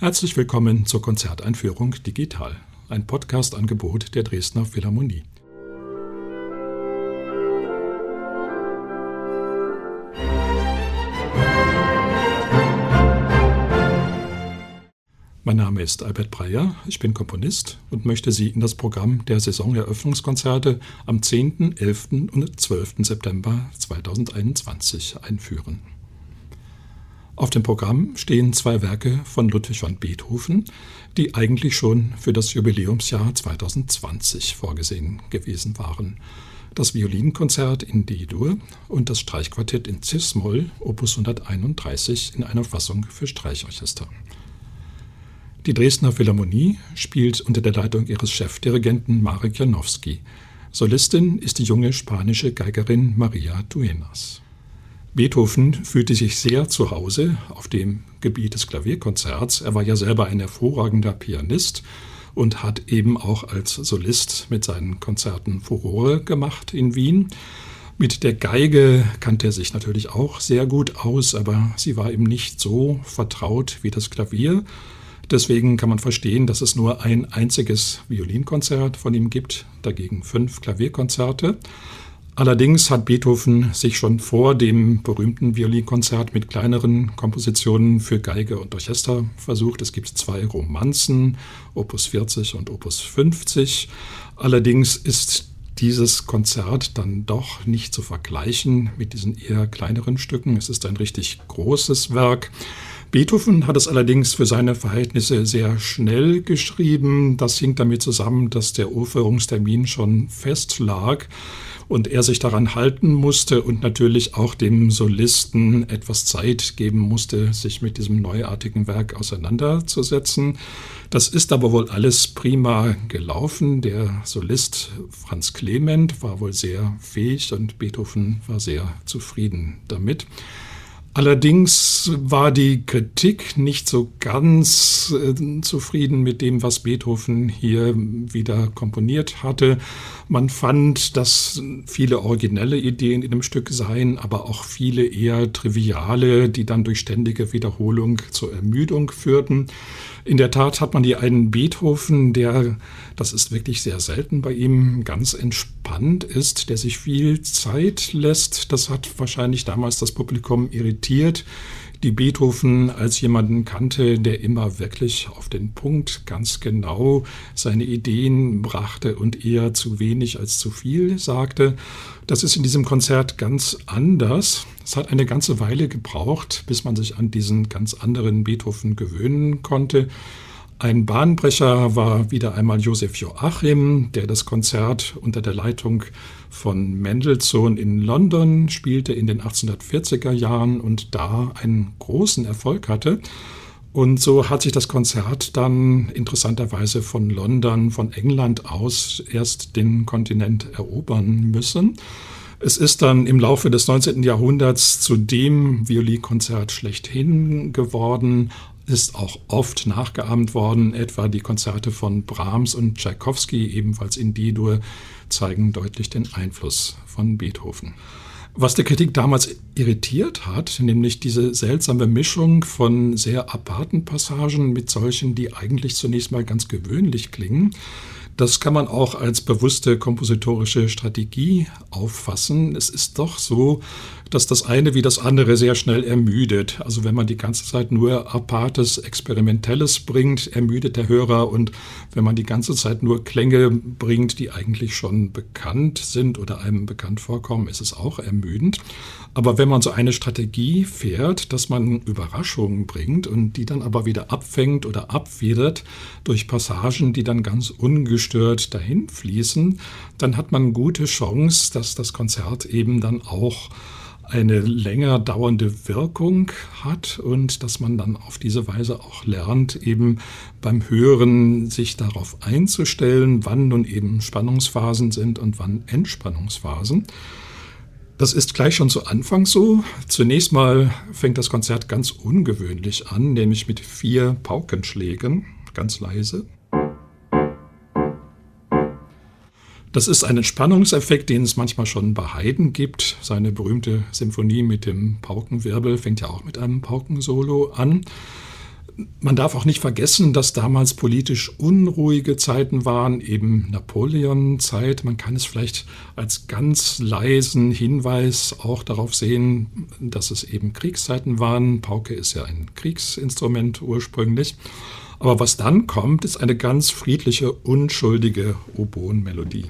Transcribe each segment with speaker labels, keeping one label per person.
Speaker 1: Herzlich willkommen zur Konzerteinführung Digital, ein Podcast-Angebot der Dresdner Philharmonie. Mein Name ist Albert Breyer, ich bin Komponist und möchte Sie in das Programm der Saisoneröffnungskonzerte am 10., 11. und 12. September 2021 einführen. Auf dem Programm stehen zwei Werke von Ludwig van Beethoven, die eigentlich schon für das Jubiläumsjahr 2020 vorgesehen gewesen waren. Das Violinkonzert in D-Dur und das Streichquartett in Cis-Moll, Opus 131, in einer Fassung für Streichorchester. Die Dresdner Philharmonie spielt unter der Leitung ihres Chefdirigenten Marek Janowski. Solistin ist die junge spanische Geigerin Maria Duenas. Beethoven fühlte sich sehr zu Hause auf dem Gebiet des Klavierkonzerts. Er war ja selber ein hervorragender Pianist und hat eben auch als Solist mit seinen Konzerten Furore gemacht in Wien. Mit der Geige kannte er sich natürlich auch sehr gut aus, aber sie war ihm nicht so vertraut wie das Klavier. Deswegen kann man verstehen, dass es nur ein einziges Violinkonzert von ihm gibt, dagegen fünf Klavierkonzerte. Allerdings hat Beethoven sich schon vor dem berühmten Violinkonzert mit kleineren Kompositionen für Geige und Orchester versucht. Es gibt zwei Romanzen, Opus 40 und Opus 50. Allerdings ist dieses Konzert dann doch nicht zu vergleichen mit diesen eher kleineren Stücken. Es ist ein richtig großes Werk. Beethoven hat es allerdings für seine Verhältnisse sehr schnell geschrieben. Das hing damit zusammen, dass der Urführungstermin schon fest lag und er sich daran halten musste und natürlich auch dem Solisten etwas Zeit geben musste, sich mit diesem neuartigen Werk auseinanderzusetzen. Das ist aber wohl alles prima gelaufen. Der Solist Franz Clement war wohl sehr fähig und Beethoven war sehr zufrieden damit. Allerdings war die Kritik nicht so ganz äh, zufrieden mit dem, was Beethoven hier wieder komponiert hatte. Man fand, dass viele originelle Ideen in dem Stück seien, aber auch viele eher triviale, die dann durch ständige Wiederholung zur Ermüdung führten. In der Tat hat man hier einen Beethoven, der, das ist wirklich sehr selten bei ihm, ganz entspannt ist, der sich viel Zeit lässt. Das hat wahrscheinlich damals das Publikum irritiert die Beethoven als jemanden kannte, der immer wirklich auf den Punkt ganz genau seine Ideen brachte und eher zu wenig als zu viel sagte. Das ist in diesem Konzert ganz anders. Es hat eine ganze Weile gebraucht, bis man sich an diesen ganz anderen Beethoven gewöhnen konnte. Ein Bahnbrecher war wieder einmal Josef Joachim, der das Konzert unter der Leitung von Mendelssohn in London spielte in den 1840er Jahren und da einen großen Erfolg hatte. Und so hat sich das Konzert dann interessanterweise von London, von England aus erst den Kontinent erobern müssen. Es ist dann im Laufe des 19. Jahrhunderts zu dem Violinkonzert schlechthin geworden, ist auch oft nachgeahmt worden, etwa die Konzerte von Brahms und Tschaikowski, ebenfalls in D-Dur, zeigen deutlich den Einfluss von Beethoven. Was der Kritik damals irritiert hat, nämlich diese seltsame Mischung von sehr aparten Passagen mit solchen, die eigentlich zunächst mal ganz gewöhnlich klingen, das kann man auch als bewusste kompositorische Strategie auffassen. Es ist doch so, dass das eine wie das andere sehr schnell ermüdet. Also wenn man die ganze Zeit nur apartes, experimentelles bringt, ermüdet der Hörer und wenn man die ganze Zeit nur Klänge bringt, die eigentlich schon bekannt sind oder einem bekannt vorkommen, ist es auch ermüdend. Aber wenn man so eine Strategie fährt, dass man Überraschungen bringt und die dann aber wieder abfängt oder abwidert durch Passagen, die dann ganz ungestört dahin fließen, dann hat man gute Chance, dass das Konzert eben dann auch eine länger dauernde Wirkung hat und dass man dann auf diese Weise auch lernt, eben beim Hören sich darauf einzustellen, wann nun eben Spannungsphasen sind und wann Entspannungsphasen. Das ist gleich schon zu Anfang so. Zunächst mal fängt das Konzert ganz ungewöhnlich an, nämlich mit vier Paukenschlägen, ganz leise. Das ist ein Entspannungseffekt, den es manchmal schon bei Haydn gibt. Seine berühmte Symphonie mit dem Paukenwirbel fängt ja auch mit einem Paukensolo an. Man darf auch nicht vergessen, dass damals politisch unruhige Zeiten waren, eben Napoleon-Zeit. Man kann es vielleicht als ganz leisen Hinweis auch darauf sehen, dass es eben Kriegszeiten waren. Pauke ist ja ein Kriegsinstrument ursprünglich. Aber was dann kommt, ist eine ganz friedliche, unschuldige Oboen-Melodie.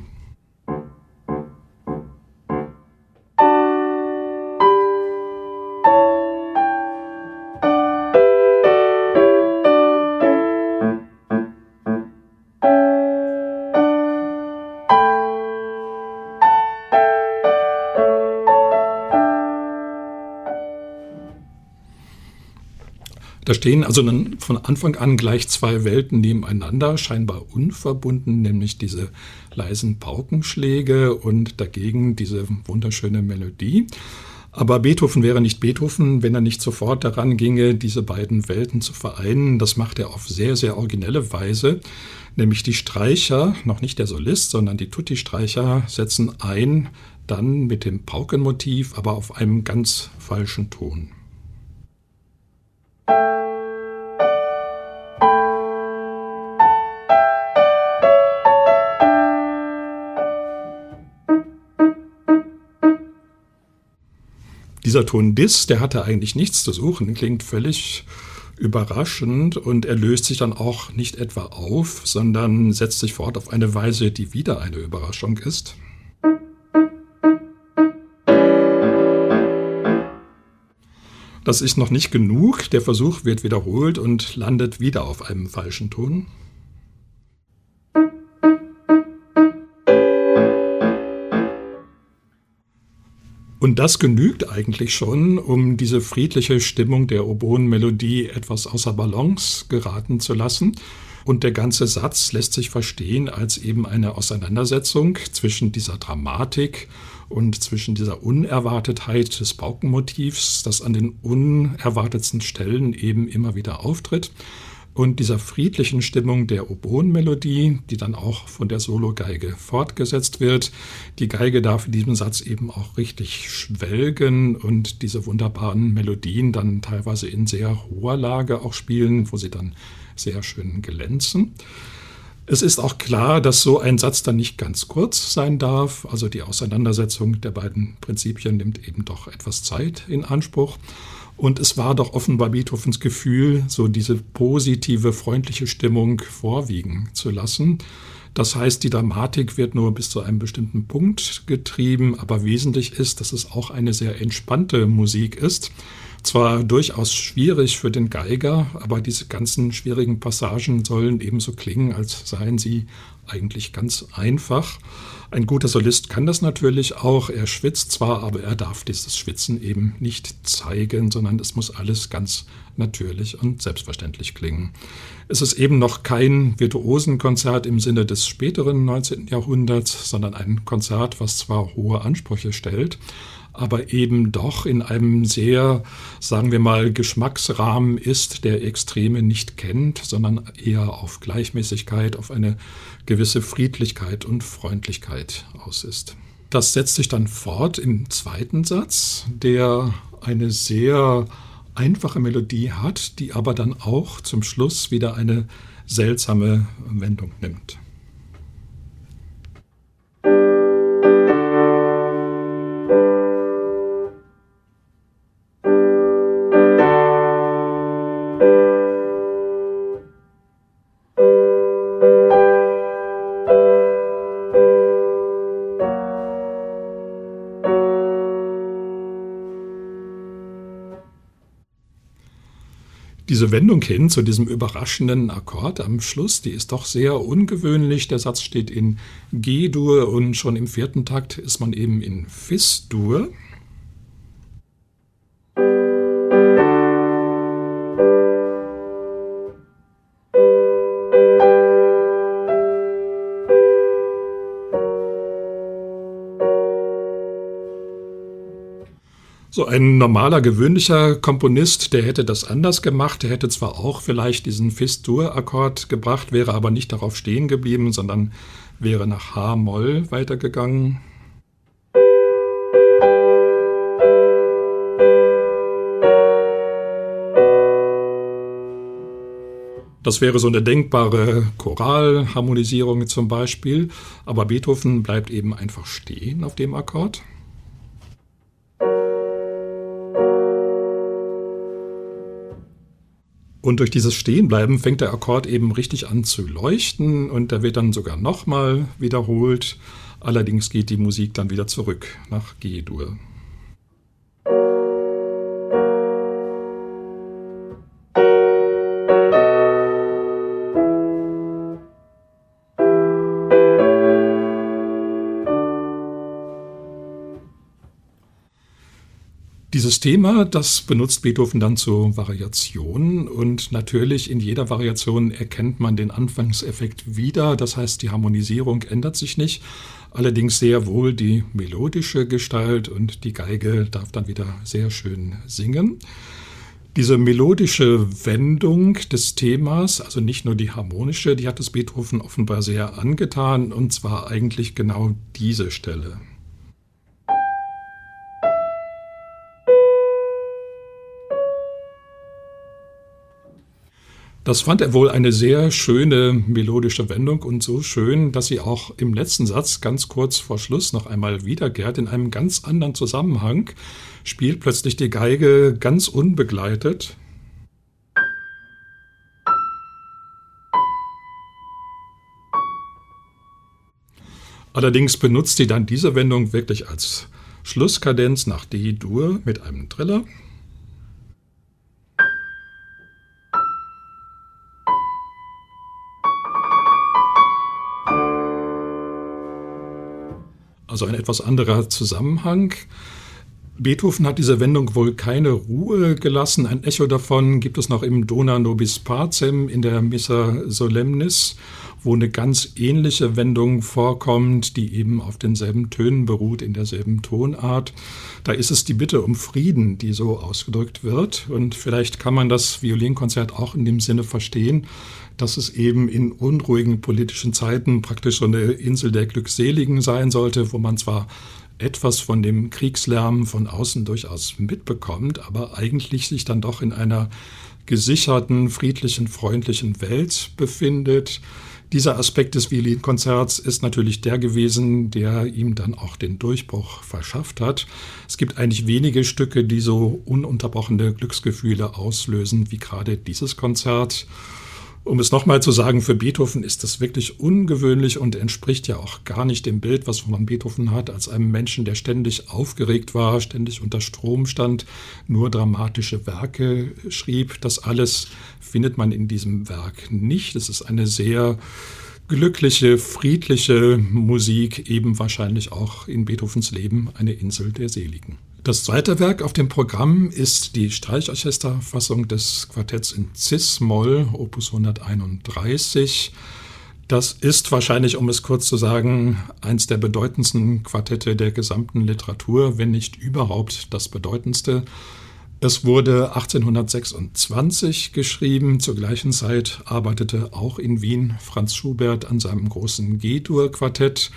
Speaker 1: Da stehen also von Anfang an gleich zwei Welten nebeneinander, scheinbar unverbunden, nämlich diese leisen Paukenschläge und dagegen diese wunderschöne Melodie. Aber Beethoven wäre nicht Beethoven, wenn er nicht sofort daran ginge, diese beiden Welten zu vereinen. Das macht er auf sehr, sehr originelle Weise. Nämlich die Streicher, noch nicht der Solist, sondern die Tutti-Streicher setzen ein, dann mit dem Paukenmotiv, aber auf einem ganz falschen Ton. Dieser Ton Dis, der hatte eigentlich nichts zu suchen, klingt völlig überraschend und er löst sich dann auch nicht etwa auf, sondern setzt sich fort auf eine Weise, die wieder eine Überraschung ist. Das ist noch nicht genug, der Versuch wird wiederholt und landet wieder auf einem falschen Ton. Und das genügt eigentlich schon, um diese friedliche Stimmung der Oboenmelodie etwas außer Balance geraten zu lassen. Und der ganze Satz lässt sich verstehen als eben eine Auseinandersetzung zwischen dieser Dramatik und zwischen dieser Unerwartetheit des Paukenmotivs, das an den unerwartetsten Stellen eben immer wieder auftritt und dieser friedlichen Stimmung der Oboenmelodie, die dann auch von der Sologeige fortgesetzt wird. Die Geige darf in diesem Satz eben auch richtig schwelgen und diese wunderbaren Melodien dann teilweise in sehr hoher Lage auch spielen, wo sie dann sehr schön glänzen. Es ist auch klar, dass so ein Satz dann nicht ganz kurz sein darf. Also die Auseinandersetzung der beiden Prinzipien nimmt eben doch etwas Zeit in Anspruch. Und es war doch offenbar Beethovens Gefühl, so diese positive, freundliche Stimmung vorwiegen zu lassen. Das heißt, die Dramatik wird nur bis zu einem bestimmten Punkt getrieben, aber wesentlich ist, dass es auch eine sehr entspannte Musik ist. Zwar durchaus schwierig für den Geiger, aber diese ganzen schwierigen Passagen sollen ebenso klingen, als seien sie eigentlich ganz einfach. Ein guter Solist kann das natürlich auch. Er schwitzt zwar, aber er darf dieses Schwitzen eben nicht zeigen, sondern es muss alles ganz natürlich und selbstverständlich klingen. Es ist eben noch kein Virtuosenkonzert im Sinne des späteren 19. Jahrhunderts, sondern ein Konzert, was zwar hohe Ansprüche stellt, aber eben doch in einem sehr, sagen wir mal, Geschmacksrahmen ist, der Extreme nicht kennt, sondern eher auf Gleichmäßigkeit, auf eine gewisse Friedlichkeit und Freundlichkeit aus ist. Das setzt sich dann fort im zweiten Satz, der eine sehr einfache Melodie hat, die aber dann auch zum Schluss wieder eine seltsame Wendung nimmt. Diese Wendung hin zu diesem überraschenden Akkord am Schluss, die ist doch sehr ungewöhnlich. Der Satz steht in G-Dur und schon im vierten Takt ist man eben in Fis-Dur. So ein normaler, gewöhnlicher Komponist, der hätte das anders gemacht. Der hätte zwar auch vielleicht diesen Fis-Dur-Akkord gebracht, wäre aber nicht darauf stehen geblieben, sondern wäre nach H-Moll weitergegangen. Das wäre so eine denkbare Choralharmonisierung zum Beispiel, aber Beethoven bleibt eben einfach stehen auf dem Akkord. Und durch dieses Stehenbleiben fängt der Akkord eben richtig an zu leuchten und der wird dann sogar nochmal wiederholt. Allerdings geht die Musik dann wieder zurück nach G-Dur. Thema, das benutzt Beethoven dann zu Variationen und natürlich in jeder Variation erkennt man den Anfangseffekt wieder. Das heißt, die Harmonisierung ändert sich nicht, allerdings sehr wohl die melodische Gestalt und die Geige darf dann wieder sehr schön singen. Diese melodische Wendung des Themas, also nicht nur die harmonische, die hat es Beethoven offenbar sehr angetan und zwar eigentlich genau diese Stelle. Das fand er wohl eine sehr schöne melodische Wendung und so schön, dass sie auch im letzten Satz ganz kurz vor Schluss noch einmal wiederkehrt. In einem ganz anderen Zusammenhang spielt plötzlich die Geige ganz unbegleitet. Allerdings benutzt sie dann diese Wendung wirklich als Schlusskadenz nach D-Dur mit einem Triller. Also ein etwas anderer Zusammenhang. Beethoven hat diese Wendung wohl keine Ruhe gelassen. Ein Echo davon gibt es noch im Dona nobis pacem in der Missa Solemnis, wo eine ganz ähnliche Wendung vorkommt, die eben auf denselben Tönen beruht, in derselben Tonart. Da ist es die Bitte um Frieden, die so ausgedrückt wird. Und vielleicht kann man das Violinkonzert auch in dem Sinne verstehen, dass es eben in unruhigen politischen Zeiten praktisch so eine Insel der Glückseligen sein sollte, wo man zwar etwas von dem Kriegslärm von außen durchaus mitbekommt, aber eigentlich sich dann doch in einer gesicherten, friedlichen, freundlichen Welt befindet. Dieser Aspekt des Violinkonzerts ist natürlich der gewesen, der ihm dann auch den Durchbruch verschafft hat. Es gibt eigentlich wenige Stücke, die so ununterbrochene Glücksgefühle auslösen wie gerade dieses Konzert. Um es nochmal zu sagen, für Beethoven ist das wirklich ungewöhnlich und entspricht ja auch gar nicht dem Bild, was man Beethoven hat, als einem Menschen, der ständig aufgeregt war, ständig unter Strom stand, nur dramatische Werke schrieb. Das alles findet man in diesem Werk nicht. Es ist eine sehr glückliche, friedliche Musik, eben wahrscheinlich auch in Beethovens Leben eine Insel der Seligen. Das zweite Werk auf dem Programm ist die Streichorchesterfassung des Quartetts in Cis-Moll, Opus 131. Das ist wahrscheinlich, um es kurz zu sagen, eins der bedeutendsten Quartette der gesamten Literatur, wenn nicht überhaupt das bedeutendste. Es wurde 1826 geschrieben. Zur gleichen Zeit arbeitete auch in Wien Franz Schubert an seinem großen G-Dur-Quartett.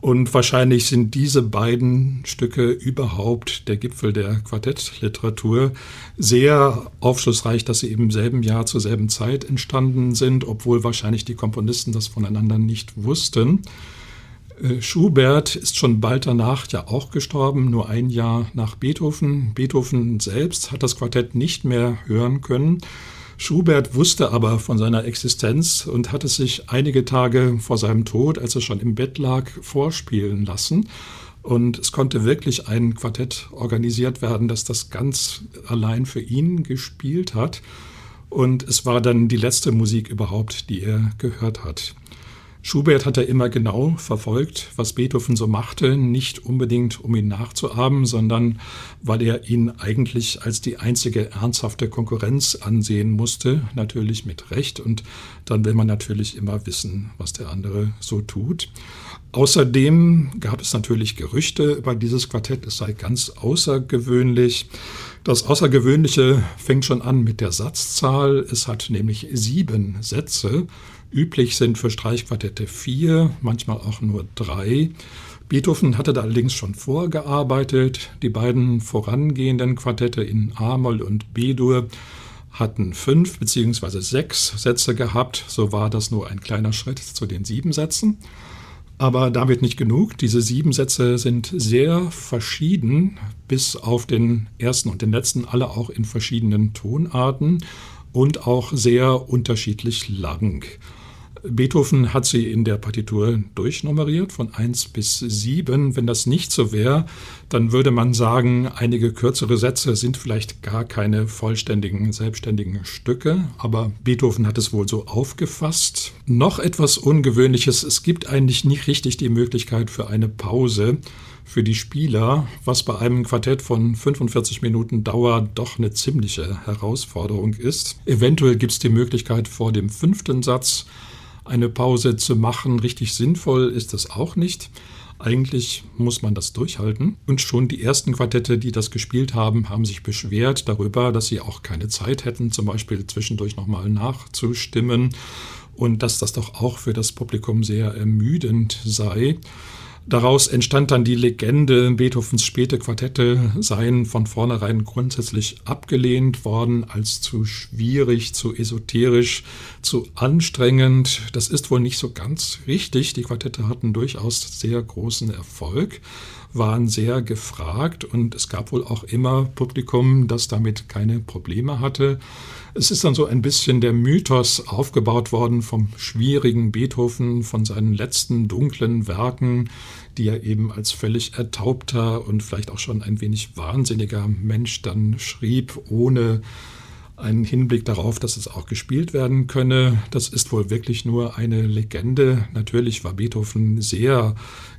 Speaker 1: Und wahrscheinlich sind diese beiden Stücke überhaupt der Gipfel der Quartettliteratur. Sehr aufschlussreich, dass sie im selben Jahr zur selben Zeit entstanden sind, obwohl wahrscheinlich die Komponisten das voneinander nicht wussten. Äh, Schubert ist schon bald danach ja auch gestorben, nur ein Jahr nach Beethoven. Beethoven selbst hat das Quartett nicht mehr hören können. Schubert wusste aber von seiner Existenz und hat es sich einige Tage vor seinem Tod, als er schon im Bett lag, vorspielen lassen. Und es konnte wirklich ein Quartett organisiert werden, das das ganz allein für ihn gespielt hat. Und es war dann die letzte Musik überhaupt, die er gehört hat. Schubert hat er immer genau verfolgt, was Beethoven so machte, nicht unbedingt um ihn nachzuahmen, sondern weil er ihn eigentlich als die einzige ernsthafte Konkurrenz ansehen musste, natürlich mit Recht. Und dann will man natürlich immer wissen, was der andere so tut. Außerdem gab es natürlich Gerüchte über dieses Quartett, es sei ganz außergewöhnlich. Das Außergewöhnliche fängt schon an mit der Satzzahl. Es hat nämlich sieben Sätze. Üblich sind für Streichquartette vier, manchmal auch nur drei. Beethoven hatte da allerdings schon vorgearbeitet. Die beiden vorangehenden Quartette in A-Moll und B-Dur hatten fünf bzw. sechs Sätze gehabt. So war das nur ein kleiner Schritt zu den sieben Sätzen. Aber damit nicht genug. Diese sieben Sätze sind sehr verschieden, bis auf den ersten und den letzten, alle auch in verschiedenen Tonarten und auch sehr unterschiedlich lang. Beethoven hat sie in der Partitur durchnummeriert von 1 bis 7. Wenn das nicht so wäre, dann würde man sagen, einige kürzere Sätze sind vielleicht gar keine vollständigen, selbstständigen Stücke, aber Beethoven hat es wohl so aufgefasst. Noch etwas Ungewöhnliches, es gibt eigentlich nicht richtig die Möglichkeit für eine Pause für die Spieler, was bei einem Quartett von 45 Minuten Dauer doch eine ziemliche Herausforderung ist. Eventuell gibt es die Möglichkeit vor dem fünften Satz eine Pause zu machen. Richtig sinnvoll ist das auch nicht. Eigentlich muss man das durchhalten. Und schon die ersten Quartette, die das gespielt haben, haben sich beschwert darüber, dass sie auch keine Zeit hätten, zum Beispiel zwischendurch nochmal nachzustimmen und dass das doch auch für das Publikum sehr ermüdend sei. Daraus entstand dann die Legende, Beethovens späte Quartette seien von vornherein grundsätzlich abgelehnt worden als zu schwierig, zu esoterisch, zu anstrengend. Das ist wohl nicht so ganz richtig. Die Quartette hatten durchaus sehr großen Erfolg, waren sehr gefragt und es gab wohl auch immer Publikum, das damit keine Probleme hatte. Es ist dann so ein bisschen der Mythos aufgebaut worden vom schwierigen Beethoven, von seinen letzten dunklen Werken, die er eben als völlig ertaubter und vielleicht auch schon ein wenig wahnsinniger Mensch dann schrieb, ohne einen Hinblick darauf, dass es auch gespielt werden könne. Das ist wohl wirklich nur eine Legende. Natürlich war Beethoven sehr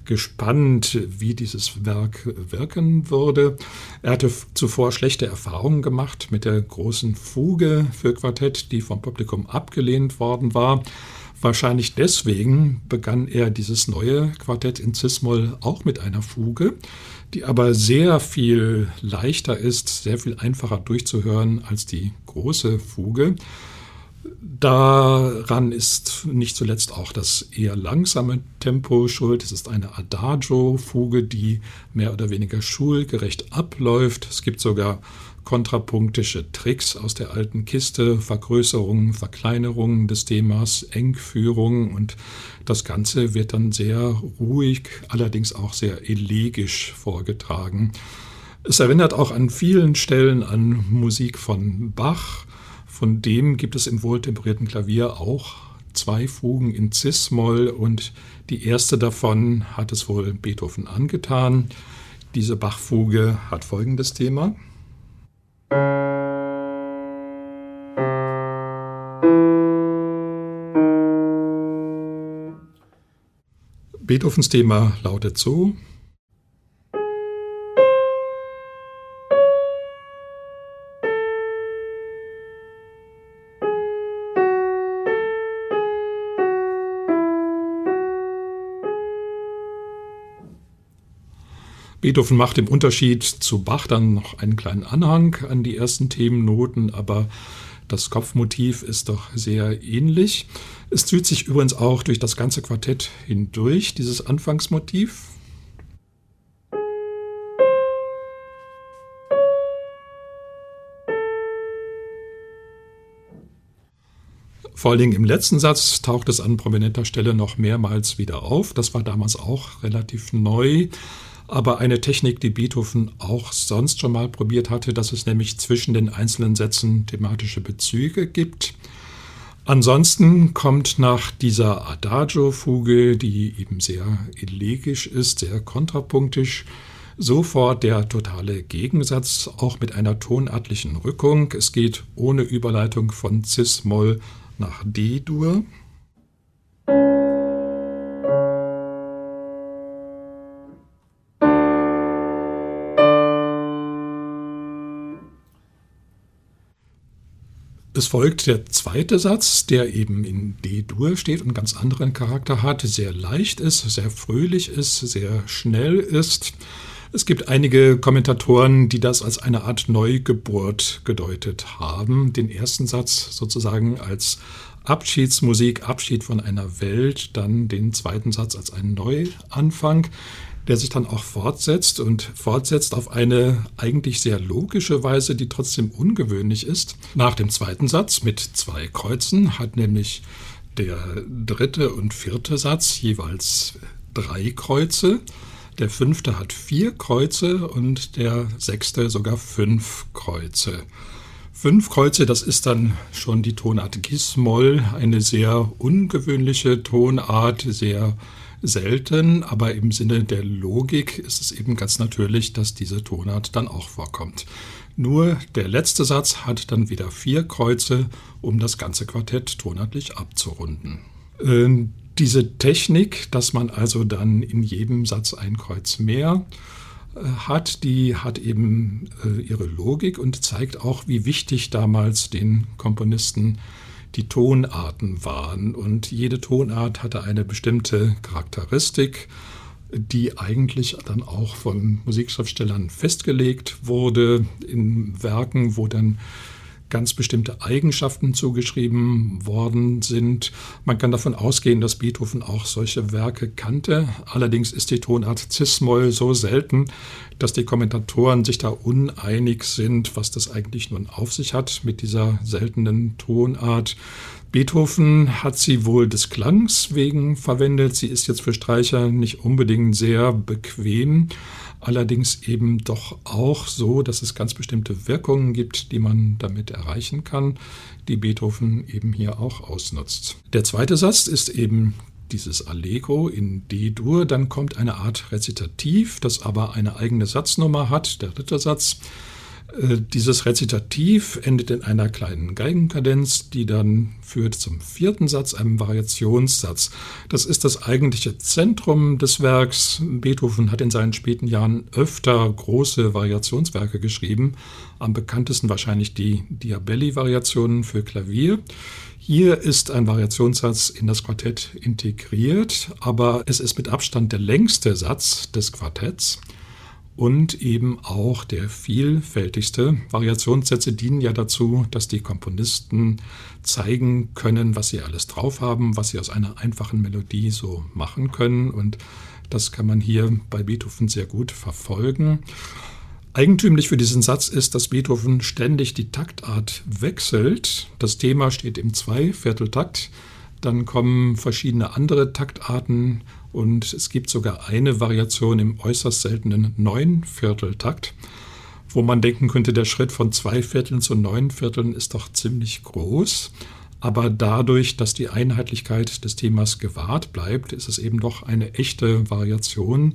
Speaker 1: gespannt, wie dieses Werk wirken würde. Er hatte zuvor schlechte Erfahrungen gemacht mit der großen Fuge für Quartett, die vom Publikum abgelehnt worden war. Wahrscheinlich deswegen begann er dieses neue Quartett in Cis-Moll auch mit einer Fuge, die aber sehr viel leichter ist, sehr viel einfacher durchzuhören als die große Fuge. Daran ist nicht zuletzt auch das eher langsame Tempo schuld. Es ist eine Adagio-Fuge, die mehr oder weniger schulgerecht abläuft. Es gibt sogar kontrapunktische Tricks aus der alten Kiste, Vergrößerungen, Verkleinerungen des Themas, Engführung und das Ganze wird dann sehr ruhig, allerdings auch sehr elegisch vorgetragen. Es erinnert auch an vielen Stellen an Musik von Bach, von dem gibt es im wohltemperierten Klavier auch zwei Fugen in Cis-Moll und die erste davon hat es wohl Beethoven angetan. Diese Bach-Fuge hat folgendes Thema. Beethovens Thema lautet so. Beethoven macht im Unterschied zu Bach dann noch einen kleinen Anhang an die ersten Themennoten, aber das Kopfmotiv ist doch sehr ähnlich. Es zieht sich übrigens auch durch das ganze Quartett hindurch, dieses Anfangsmotiv. Vor allen Dingen im letzten Satz taucht es an prominenter Stelle noch mehrmals wieder auf. Das war damals auch relativ neu aber eine Technik, die Beethoven auch sonst schon mal probiert hatte, dass es nämlich zwischen den einzelnen Sätzen thematische Bezüge gibt. Ansonsten kommt nach dieser Adagio-Fuge, die eben sehr elegisch ist, sehr kontrapunktisch, sofort der totale Gegensatz, auch mit einer tonartlichen Rückung. Es geht ohne Überleitung von Cis-Moll nach D-Dur. Es folgt der zweite Satz, der eben in D-Dur steht und einen ganz anderen Charakter hat, sehr leicht ist, sehr fröhlich ist, sehr schnell ist. Es gibt einige Kommentatoren, die das als eine Art Neugeburt gedeutet haben. Den ersten Satz sozusagen als Abschiedsmusik, Abschied von einer Welt, dann den zweiten Satz als einen Neuanfang. der sich dann auch fortsetzt und fortsetzt auf eine eigentlich sehr logische Weise, die trotzdem ungewöhnlich ist. Nach dem zweiten Satz mit zwei Kreuzen hat nämlich der dritte und vierte Satz jeweils drei Kreuze. Der fünfte hat vier Kreuze und der sechste sogar fünf Kreuze. Fünf Kreuze, das ist dann schon die Tonart Gis-Moll, eine sehr ungewöhnliche Tonart, sehr selten, aber im Sinne der Logik ist es eben ganz natürlich, dass diese Tonart dann auch vorkommt. Nur der letzte Satz hat dann wieder vier Kreuze, um das ganze Quartett tonartlich abzurunden. Ähm, diese Technik, dass man also dann in jedem Satz ein Kreuz mehr äh, hat, die hat eben äh, ihre Logik und zeigt auch, wie wichtig damals den Komponisten die Tonarten waren. Und jede Tonart hatte eine bestimmte Charakteristik, die eigentlich dann auch von Musikschriftstellern festgelegt wurde in Werken, wo dann ganz bestimmte Eigenschaften zugeschrieben worden sind. Man kann davon ausgehen, dass Beethoven auch solche Werke kannte. Allerdings ist die Tonart Cis-Moll so selten, dass die Kommentatoren sich da uneinig sind, was das eigentlich nun auf sich hat mit dieser seltenen Tonart. Beethoven hat sie wohl des Klangs wegen verwendet. Sie ist jetzt für Streicher nicht unbedingt sehr bequem allerdings eben doch auch so, dass es ganz bestimmte Wirkungen gibt, die man damit erreichen kann, die Beethoven eben hier auch ausnutzt. Der zweite Satz ist eben dieses Allegro in D-Dur, dann kommt eine Art Rezitativ, das aber eine eigene Satznummer hat, der dritte Satz. Äh, dieses Rezitativ endet in einer kleinen Geigenkadenz, die dann führt zum vierten Satz, einem Variationssatz. Das ist das eigentliche Zentrum des Werks. Beethoven hat in seinen späten Jahren öfter große Variationswerke geschrieben, am bekanntesten wahrscheinlich die Diabelli-Variationen für Klavier. Hier ist ein Variationssatz in das Quartett integriert, aber es ist mit Abstand der längste Satz des Quartetts und eben auch der vielfältigste. Variationssätze dienen ja dazu, dass die Komponisten zeigen können, was sie alles drauf haben, was sie aus einer einfachen Melodie so machen können. Und das kann man hier bei Beethoven sehr gut verfolgen. Eigentümlich für diesen Satz ist, dass Beethoven ständig die Taktart wechselt. Das Thema steht im Zweivierteltakt. Dann kommen verschiedene andere Taktarten und es gibt sogar eine Variation im äußerst seltenen Neunvierteltakt, wo man denken könnte, der Schritt von zwei Vierteln zu neun Vierteln ist doch ziemlich groß. Aber dadurch, dass die Einheitlichkeit des Themas gewahrt bleibt, ist es eben doch eine echte Variation,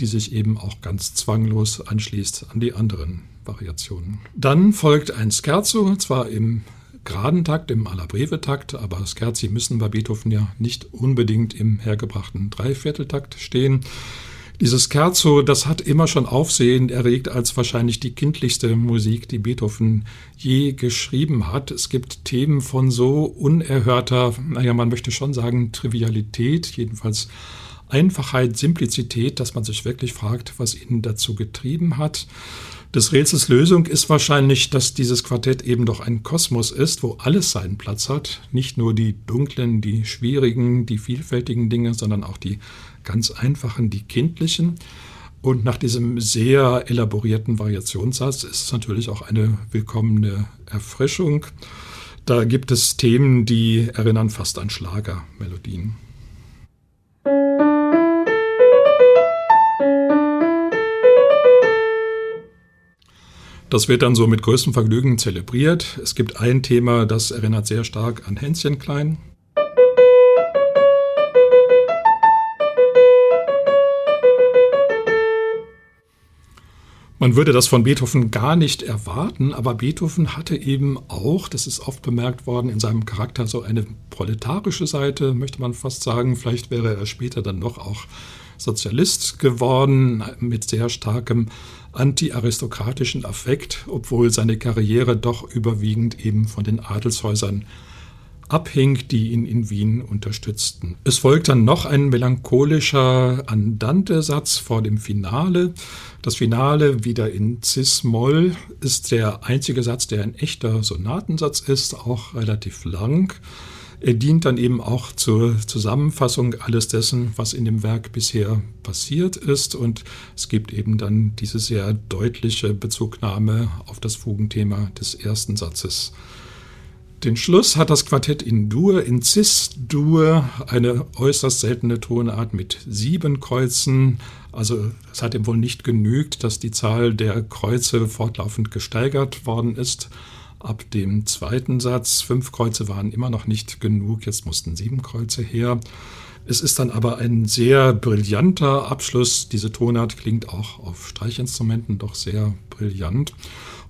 Speaker 1: die sich eben auch ganz zwanglos anschließt an die anderen Variationen. Dann folgt ein Scherzo, zwar im geraden Takt, im Alla-Breve-Takt, aber Scherzi müssen bei Beethoven ja nicht unbedingt im hergebrachten Dreivierteltakt stehen. Dieses Scherzo, das hat immer schon Aufsehen erregt als wahrscheinlich die kindlichste Musik, die Beethoven je geschrieben hat. Es gibt Themen von so unerhörter, naja, man möchte schon sagen, Trivialität, jedenfalls Einfachheit, Simplizität, dass man sich wirklich fragt, was ihn dazu getrieben hat. Des Rätsels Lösung ist wahrscheinlich, dass dieses Quartett eben doch ein Kosmos ist, wo alles seinen Platz hat. Nicht nur die dunklen, die schwierigen, die vielfältigen Dinge, sondern auch die ganz einfachen, die kindlichen. Und nach diesem sehr elaborierten Variationssatz ist es natürlich auch eine willkommene Erfrischung. Da gibt es Themen, die erinnern fast an Schlagermelodien. Das wird dann so mit größtem Vergnügen zelebriert. Es gibt ein Thema, das erinnert sehr stark an Hänschen Klein. Man würde das von Beethoven gar nicht erwarten, aber Beethoven hatte eben auch, das ist oft bemerkt worden, in seinem Charakter so eine proletarische Seite, möchte man fast sagen. Vielleicht wäre er später dann noch auch Sozialist geworden, mit sehr starkem anti-aristokratischen Affekt, obwohl seine Karriere doch überwiegend eben von den Adelshäusern abhing, die ihn in Wien unterstützten. Es folgt dann noch ein melancholischer Andante-Satz vor dem Finale. Das Finale wieder in Cis-Moll ist der einzige Satz, der ein echter Sonatensatz ist, auch relativ lang. Er dient dann eben auch zur Zusammenfassung alles dessen, was in dem Werk bisher passiert ist. Und es gibt eben dann diese sehr deutliche Bezugnahme auf das Fugenthema des ersten Satzes. Den Schluss hat das Quartett in Dur, in Cis-Dur, eine äußerst seltene Tonart mit sieben Kreuzen. Also es hat ihm wohl nicht genügt, dass die Zahl der Kreuze fortlaufend gesteigert worden ist. Ab dem zweiten Satz, fünf Kreuze waren immer noch nicht genug, jetzt mussten sieben Kreuze her. Es ist dann aber ein sehr brillanter Abschluss. Diese Tonart klingt auch auf Streichinstrumenten doch sehr brillant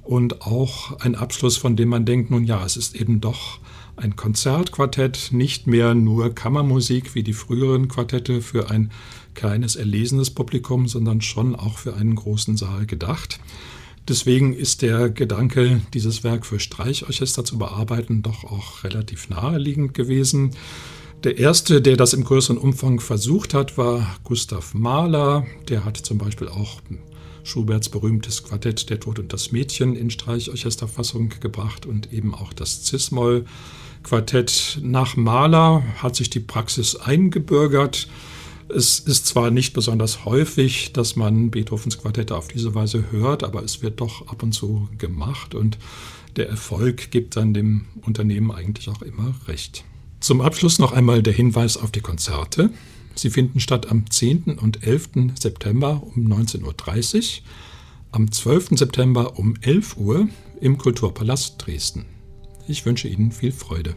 Speaker 1: und auch ein Abschluss, von dem man denkt, nun ja, es ist eben doch ein Konzertquartett, nicht mehr nur Kammermusik wie die früheren Quartette für ein kleines erlesenes Publikum, sondern schon auch für einen großen Saal gedacht. Deswegen ist der Gedanke, dieses Werk für Streichorchester zu bearbeiten, doch auch relativ naheliegend gewesen. Der erste, der das im größeren Umfang versucht hat, war Gustav Mahler. Der hat zum Beispiel auch Schuberts berühmtes Quartett Der Tod und das Mädchen in Streichorchesterfassung gebracht und eben auch das Cis-Moll Quartett. Nach Mahler hat sich die Praxis eingebürgert. Es ist zwar nicht besonders häufig, dass man Beethovens Quartette auf diese Weise hört, aber es wird doch ab und zu gemacht und der Erfolg gibt dann dem Unternehmen eigentlich auch immer recht. Zum Abschluss noch einmal der Hinweis auf die Konzerte. Sie finden statt am 10. und 11. September um 19.30 Uhr, am 12. September um 11 Uhr im Kulturpalast Dresden. Ich wünsche Ihnen viel Freude.